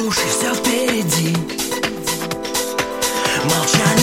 Слушай, все впереди. Молчание